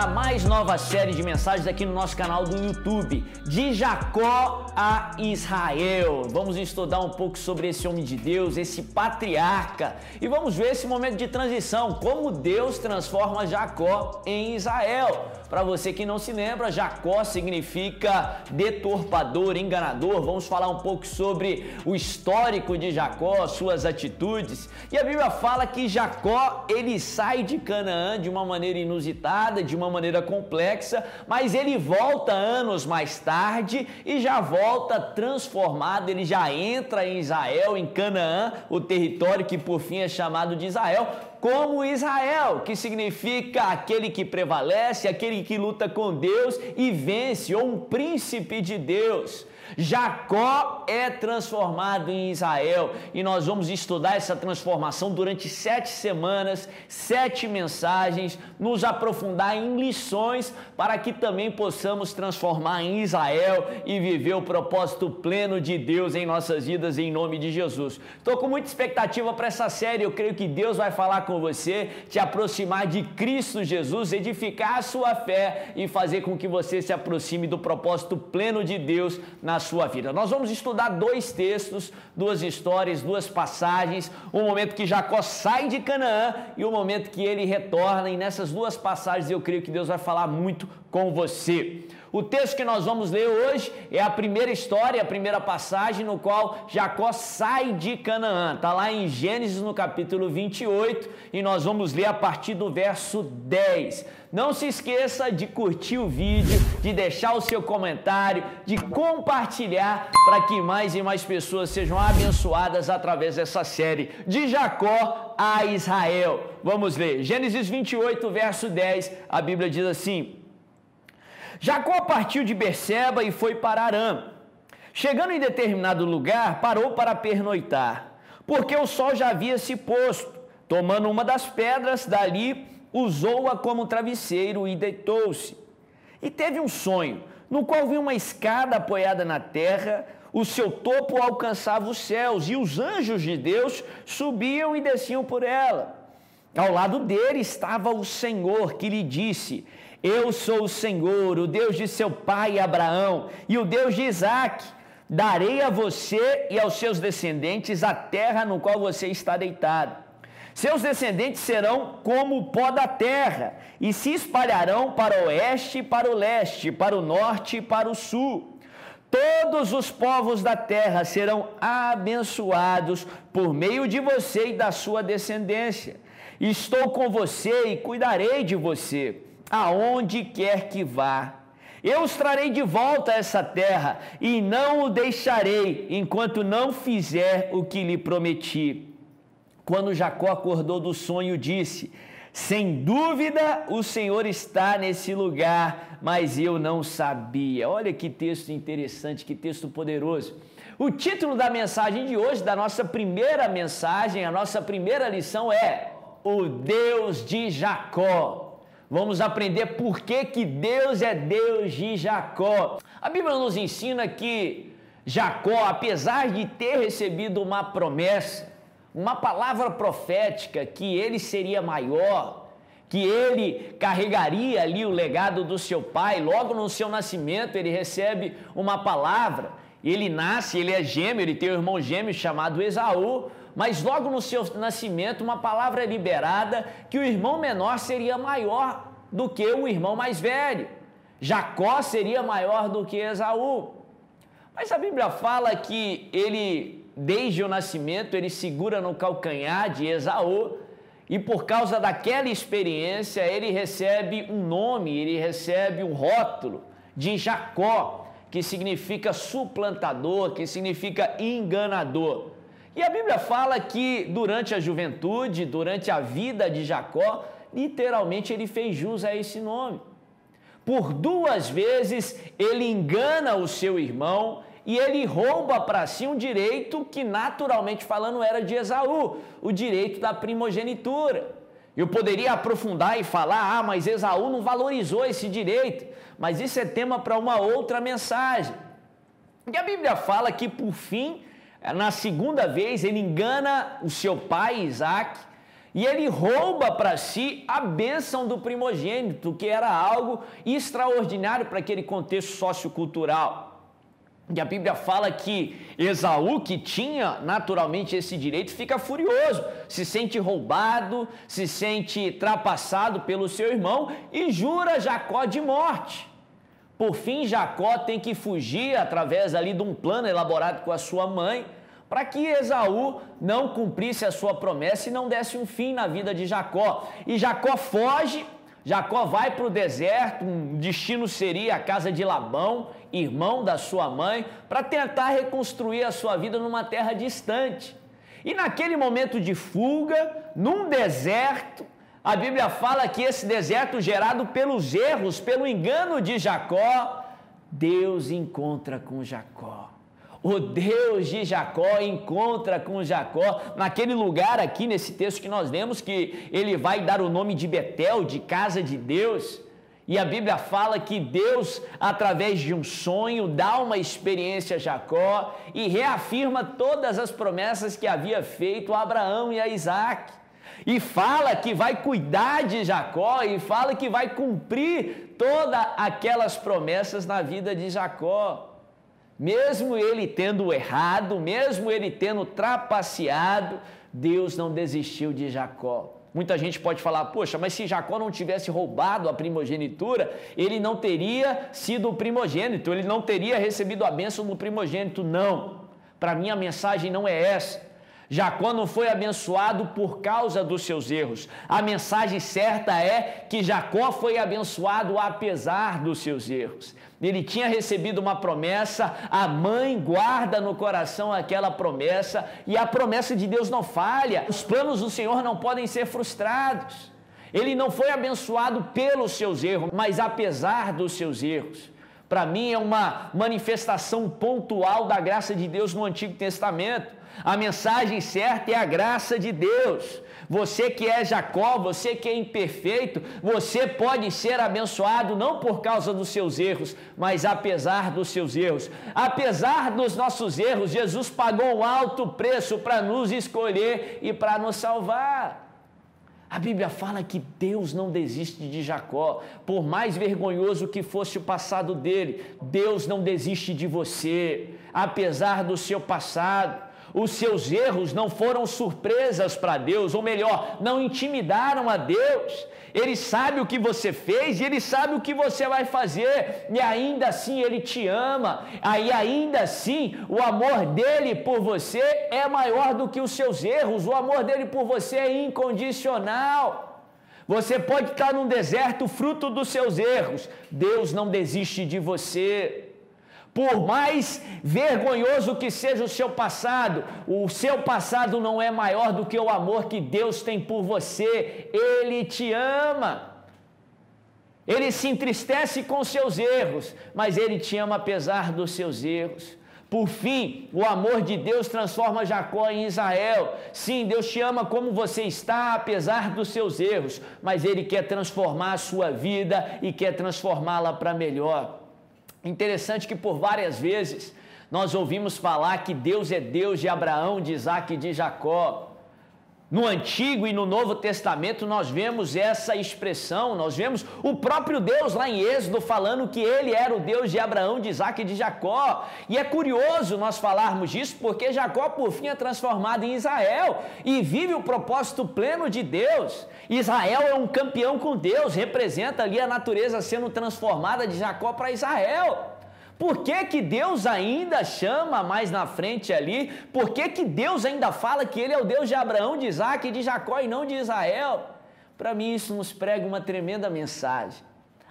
a mais nova série de mensagens aqui no nosso canal do YouTube, de Jacó a Israel. Vamos estudar um pouco sobre esse homem de Deus, esse patriarca, e vamos ver esse momento de transição, como Deus transforma Jacó em Israel. Para você que não se lembra, Jacó significa deturpador, enganador. Vamos falar um pouco sobre o histórico de Jacó, suas atitudes. E a Bíblia fala que Jacó, ele sai de Canaã de uma maneira inusitada, de uma maneira complexa, mas ele volta anos mais tarde e já volta transformado, ele já entra em Israel, em Canaã, o território que por fim é chamado de Israel, como Israel, que significa aquele que prevalece, aquele que luta com Deus e vence, ou um príncipe de Deus. Jacó é transformado em Israel e nós vamos estudar essa transformação durante sete semanas, sete mensagens, nos aprofundar em lições para que também possamos transformar em Israel e viver o propósito pleno de Deus em nossas vidas em nome de Jesus. Estou com muita expectativa para essa série, eu creio que Deus vai falar com você, te aproximar de Cristo Jesus, edificar a sua fé e fazer com que você se aproxime do propósito pleno de Deus na sua vida. Nós vamos estudar dois textos, duas histórias, duas passagens, o momento que Jacó sai de Canaã e o momento que ele retorna. E nessas duas passagens eu creio que Deus vai falar muito com você. O texto que nós vamos ler hoje é a primeira história, a primeira passagem no qual Jacó sai de Canaã. Está lá em Gênesis no capítulo 28 e nós vamos ler a partir do verso 10. Não se esqueça de curtir o vídeo, de deixar o seu comentário, de compartilhar para que mais e mais pessoas sejam abençoadas através dessa série de Jacó a Israel. Vamos ler. Gênesis 28, verso 10. A Bíblia diz assim: Jacó partiu de Berseba e foi para Arã. Chegando em determinado lugar, parou para pernoitar, porque o sol já havia se posto. Tomando uma das pedras dali, usou-a como travesseiro e deitou-se. E teve um sonho, no qual viu uma escada apoiada na terra, o seu topo alcançava os céus, e os anjos de Deus subiam e desciam por ela. Ao lado dele estava o Senhor, que lhe disse: eu sou o Senhor, o Deus de seu pai Abraão e o Deus de Isaac. Darei a você e aos seus descendentes a terra no qual você está deitado. Seus descendentes serão como o pó da terra e se espalharão para o oeste e para o leste, para o norte e para o sul. Todos os povos da terra serão abençoados por meio de você e da sua descendência. Estou com você e cuidarei de você aonde quer que vá. Eu os trarei de volta a essa terra e não o deixarei enquanto não fizer o que lhe prometi. Quando Jacó acordou do sonho, disse: Sem dúvida o Senhor está nesse lugar, mas eu não sabia. Olha que texto interessante, que texto poderoso. O título da mensagem de hoje, da nossa primeira mensagem, a nossa primeira lição é: O Deus de Jacó. Vamos aprender por que, que Deus é Deus de Jacó. A Bíblia nos ensina que Jacó, apesar de ter recebido uma promessa, uma palavra profética que ele seria maior, que ele carregaria ali o legado do seu pai, logo no seu nascimento ele recebe uma palavra, ele nasce, ele é gêmeo, ele tem um irmão gêmeo chamado Esaú, mas logo no seu nascimento uma palavra é liberada que o irmão menor seria maior do que o irmão mais velho. Jacó seria maior do que Esaú. Mas a Bíblia fala que ele, desde o nascimento, ele segura no calcanhar de Esaú e por causa daquela experiência ele recebe um nome, ele recebe um rótulo de Jacó, que significa suplantador, que significa enganador. E a Bíblia fala que durante a juventude, durante a vida de Jacó, literalmente ele fez jus a esse nome. Por duas vezes ele engana o seu irmão e ele rouba para si um direito que, naturalmente falando, era de Esaú, o direito da primogenitura. Eu poderia aprofundar e falar, ah, mas Esaú não valorizou esse direito, mas isso é tema para uma outra mensagem. E a Bíblia fala que, por fim, na segunda vez, ele engana o seu pai, Isaac, e ele rouba para si a bênção do primogênito, que era algo extraordinário para aquele contexto sociocultural. E a Bíblia fala que Esaú, que tinha naturalmente esse direito, fica furioso, se sente roubado, se sente trapassado pelo seu irmão e jura Jacó de morte. Por fim, Jacó tem que fugir através ali de um plano elaborado com a sua mãe para que Esaú não cumprisse a sua promessa e não desse um fim na vida de Jacó. E Jacó foge, Jacó vai para o deserto, um destino seria a casa de Labão, irmão da sua mãe, para tentar reconstruir a sua vida numa terra distante. E naquele momento de fuga, num deserto, a Bíblia fala que esse deserto gerado pelos erros, pelo engano de Jacó, Deus encontra com Jacó o Deus de Jacó encontra com Jacó naquele lugar aqui nesse texto que nós lemos que ele vai dar o nome de Betel, de casa de Deus. E a Bíblia fala que Deus, através de um sonho, dá uma experiência a Jacó e reafirma todas as promessas que havia feito a Abraão e a Isaac. E fala que vai cuidar de Jacó e fala que vai cumprir todas aquelas promessas na vida de Jacó mesmo ele tendo errado, mesmo ele tendo trapaceado, Deus não desistiu de Jacó. Muita gente pode falar, poxa, mas se Jacó não tivesse roubado a primogenitura, ele não teria sido o primogênito, ele não teria recebido a bênção do primogênito. Não, para mim a mensagem não é essa. Jacó não foi abençoado por causa dos seus erros. A mensagem certa é que Jacó foi abençoado apesar dos seus erros. Ele tinha recebido uma promessa, a mãe guarda no coração aquela promessa e a promessa de Deus não falha. Os planos do Senhor não podem ser frustrados. Ele não foi abençoado pelos seus erros, mas apesar dos seus erros. Para mim é uma manifestação pontual da graça de Deus no Antigo Testamento. A mensagem certa é a graça de Deus. Você que é Jacó, você que é imperfeito, você pode ser abençoado não por causa dos seus erros, mas apesar dos seus erros. Apesar dos nossos erros, Jesus pagou um alto preço para nos escolher e para nos salvar. A Bíblia fala que Deus não desiste de Jacó, por mais vergonhoso que fosse o passado dele, Deus não desiste de você, apesar do seu passado. Os seus erros não foram surpresas para Deus, ou melhor, não intimidaram a Deus. Ele sabe o que você fez e ele sabe o que você vai fazer, e ainda assim ele te ama. Aí ainda assim, o amor dele por você é maior do que os seus erros. O amor dele por você é incondicional. Você pode estar num deserto fruto dos seus erros. Deus não desiste de você. Por mais vergonhoso que seja o seu passado, o seu passado não é maior do que o amor que Deus tem por você. Ele te ama. Ele se entristece com seus erros, mas ele te ama apesar dos seus erros. Por fim, o amor de Deus transforma Jacó em Israel. Sim, Deus te ama como você está, apesar dos seus erros, mas Ele quer transformar a sua vida e quer transformá-la para melhor. Interessante que por várias vezes nós ouvimos falar que Deus é Deus de Abraão, de Isaac e de Jacó. No Antigo e no Novo Testamento nós vemos essa expressão, nós vemos o próprio Deus lá em Êxodo falando que ele era o Deus de Abraão, de Isaac e de Jacó. E é curioso nós falarmos disso porque Jacó por fim é transformado em Israel e vive o propósito pleno de Deus. Israel é um campeão com Deus, representa ali a natureza sendo transformada de Jacó para Israel. Por que, que Deus ainda chama mais na frente ali? Por que, que Deus ainda fala que Ele é o Deus de Abraão, de Isaac e de Jacó e não de Israel? Para mim, isso nos prega uma tremenda mensagem.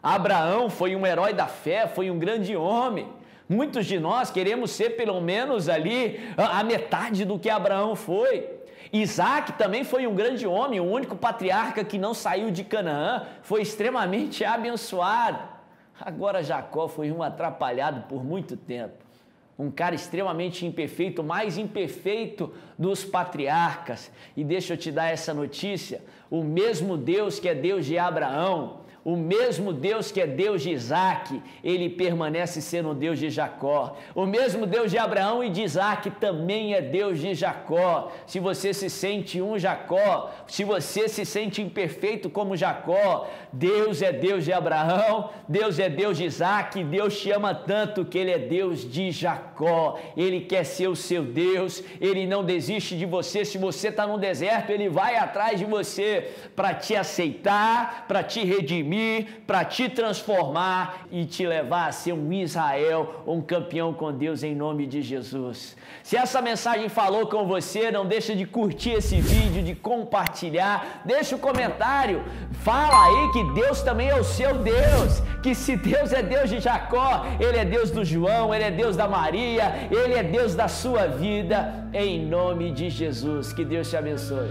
Abraão foi um herói da fé, foi um grande homem. Muitos de nós queremos ser pelo menos ali a metade do que Abraão foi. Isaac também foi um grande homem, o único patriarca que não saiu de Canaã, foi extremamente abençoado. Agora Jacó foi um atrapalhado por muito tempo. Um cara extremamente imperfeito, mais imperfeito dos patriarcas. E deixa eu te dar essa notícia: o mesmo Deus que é Deus de Abraão, O mesmo Deus que é Deus de Isaac, ele permanece sendo Deus de Jacó. O mesmo Deus de Abraão e de Isaac também é Deus de Jacó. Se você se sente um Jacó, se você se sente imperfeito como Jacó, Deus é Deus de Abraão, Deus é Deus de Isaac, Deus te ama tanto que ele é Deus de Jacó. Ele quer ser o seu Deus, ele não desiste de você. Se você está no deserto, ele vai atrás de você para te aceitar, para te redimir, para te transformar e te levar a ser um Israel, um campeão com Deus em nome de Jesus. Se essa mensagem falou com você, não deixa de curtir esse vídeo, de compartilhar, deixa o um comentário, fala aí que Deus também é o seu Deus, que se Deus é Deus de Jacó, Ele é Deus do João, Ele é Deus da Maria, Ele é Deus da sua vida, em nome de Jesus. Que Deus te abençoe.